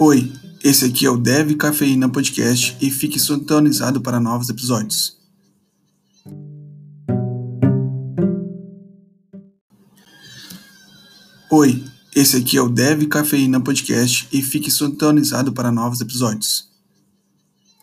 Oi, esse aqui é o Dev Cafeína Podcast e fique sintonizado para novos episódios. Oi, esse aqui é o Dev Cafeína Podcast e fique sintonizado para novos episódios.